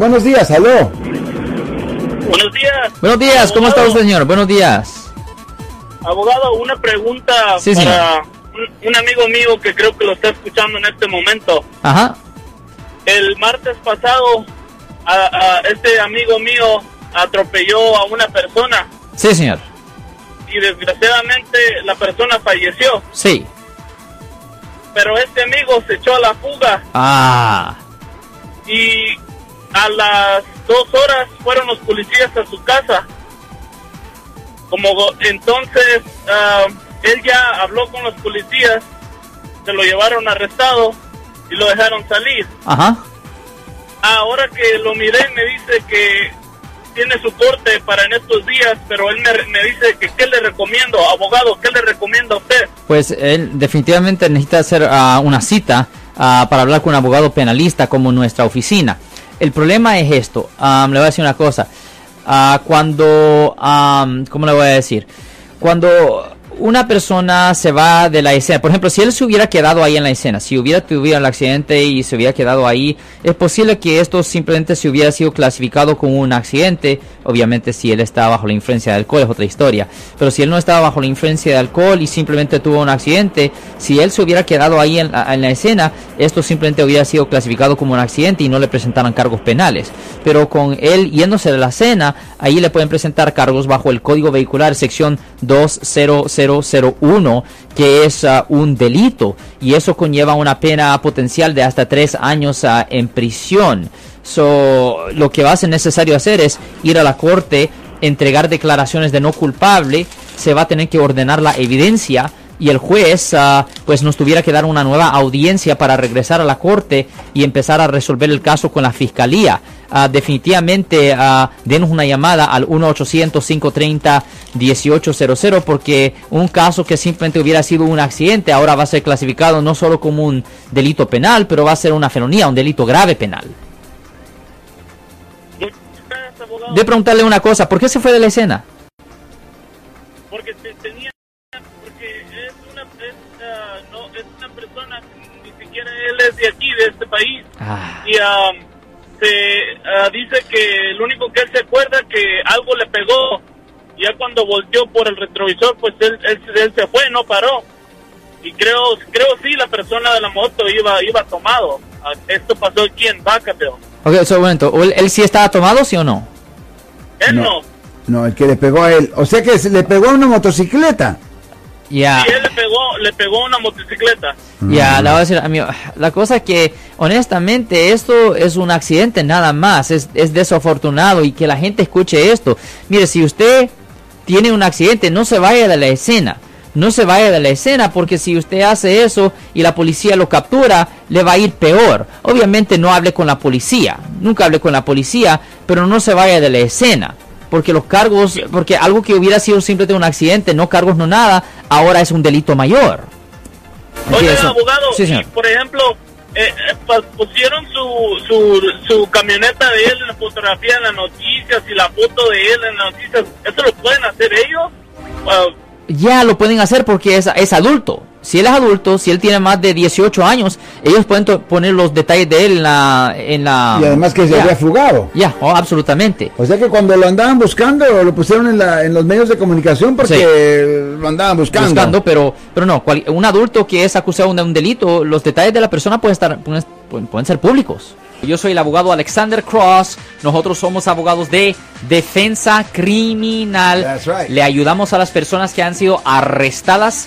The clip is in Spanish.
Buenos días, aló. Buenos días. Buenos días, ¿cómo está usted, señor? Buenos días. Abogado, una pregunta Sí, para un, un amigo mío que creo que lo está escuchando en este momento. Ajá. El martes pasado, a- a este amigo mío atropelló a una persona Sí, señor. y desgraciadamente la persona falleció. Sí. Pero este amigo se echó a la fuga Ah. y a las dos horas fueron los policías a su casa. Como entonces ah, él ya habló con los policías, se lo llevaron arrestado y lo dejaron salir. Ajá. Ahora que lo miré me dice que tiene su corte para en estos días, pero él me, me dice que qué le recomiendo, abogado, qué le recomiendo a usted. Pues él definitivamente necesita hacer ah, una cita ah, para hablar con un abogado penalista como nuestra oficina. El problema es esto. am, le voy a decir una cosa. Ah, cuando, am, ¿cómo le voy a decir? Cuando una persona se va de la escena, por ejemplo, si él se hubiera quedado ahí en la escena, si hubiera tenido el accidente y se hubiera quedado ahí, es posible que esto simplemente se hubiera sido clasificado como un accidente. Obviamente, si él estaba bajo la influencia de alcohol es otra historia. Pero si él no estaba bajo la influencia de alcohol y simplemente tuvo un accidente, si él se hubiera quedado ahí en la, en la escena, esto simplemente hubiera sido clasificado como un accidente y no le presentaran cargos penales. Pero con él yéndose de la escena, ahí le pueden presentar cargos bajo el Código Vehicular, sección 20001, que es ah, un delito. Y eso conlleva una pena potencial de hasta tres años ah, en prisión. So, lo que va a ser necesario hacer es ir a la corte, entregar declaraciones de no culpable, se va a tener que ordenar la evidencia y el juez ah, pues nos tuviera que dar una nueva audiencia para regresar a la corte y empezar a resolver el caso con la fiscalía. Ah, definitivamente ah, denos una llamada al 1-800-530-1800 porque un caso que simplemente hubiera sido un accidente ahora va a ser clasificado no solo como un delito penal, pero va a ser una felonía, un delito grave penal. De preguntarle una cosa, ¿por qué se fue de la escena? porque te- tenía siquiera él es de aquí de este país Ah, y ah, se ah, dice que lo único que él se acuerda que algo le pegó ya cuando volteó por el retrovisor pues él, él, él se fue no paró y creo creo sí la persona de la moto iba iba tomado Ah, esto pasó aquí en Vacaville ok, so, un momento, ¿él, él sí estaba tomado, sí o no? él No. no, No, el que le pegó a él. O sea que se le pegó a una motocicleta. Y él le pegó le pegó una motocicleta Ya, la voy a decir, amigo, la cosa que, honestamente, esto es un accidente nada más, es, es desafortunado y que la gente escuche esto. Mire, si usted tiene un accidente, no se vaya de la escena, no se vaya de la escena porque si usted hace eso y la policía lo captura, le va a ir peor. Obviamente no hable con la policía, nunca hable con la policía, pero no se vaya de la escena. Porque los cargos, porque algo que hubiera sido simplemente un accidente, no cargos, no nada, ahora es un delito mayor. ¿Entiendes? abogado, Sí, señor. por ejemplo, eh, eh, pa- pusieron su, su, su camioneta de él en la fotografía en las noticias y la foto de él en las noticias. ¿Eso lo pueden hacer ellos? Ah, ya lo pueden hacer porque es, es adulto. Si él es adulto, si él tiene más de 18 años, ellos pueden poner los detalles de él en la... En la Y además que se había fugado. Ya, oh, absolutamente. O sea que cuando lo andaban buscando, lo pusieron en, la, en los medios de comunicación porque lo andaban buscando. Buscando, pero, pero no, cual- un adulto que es acusado de un delito, los detalles de la persona pueden, estar, pueden- pueden ser públicos. Yo soy el abogado Alexander Cross. Nosotros somos abogados de defensa criminal. That's right. Le ayudamos a las personas que han sido arrestadas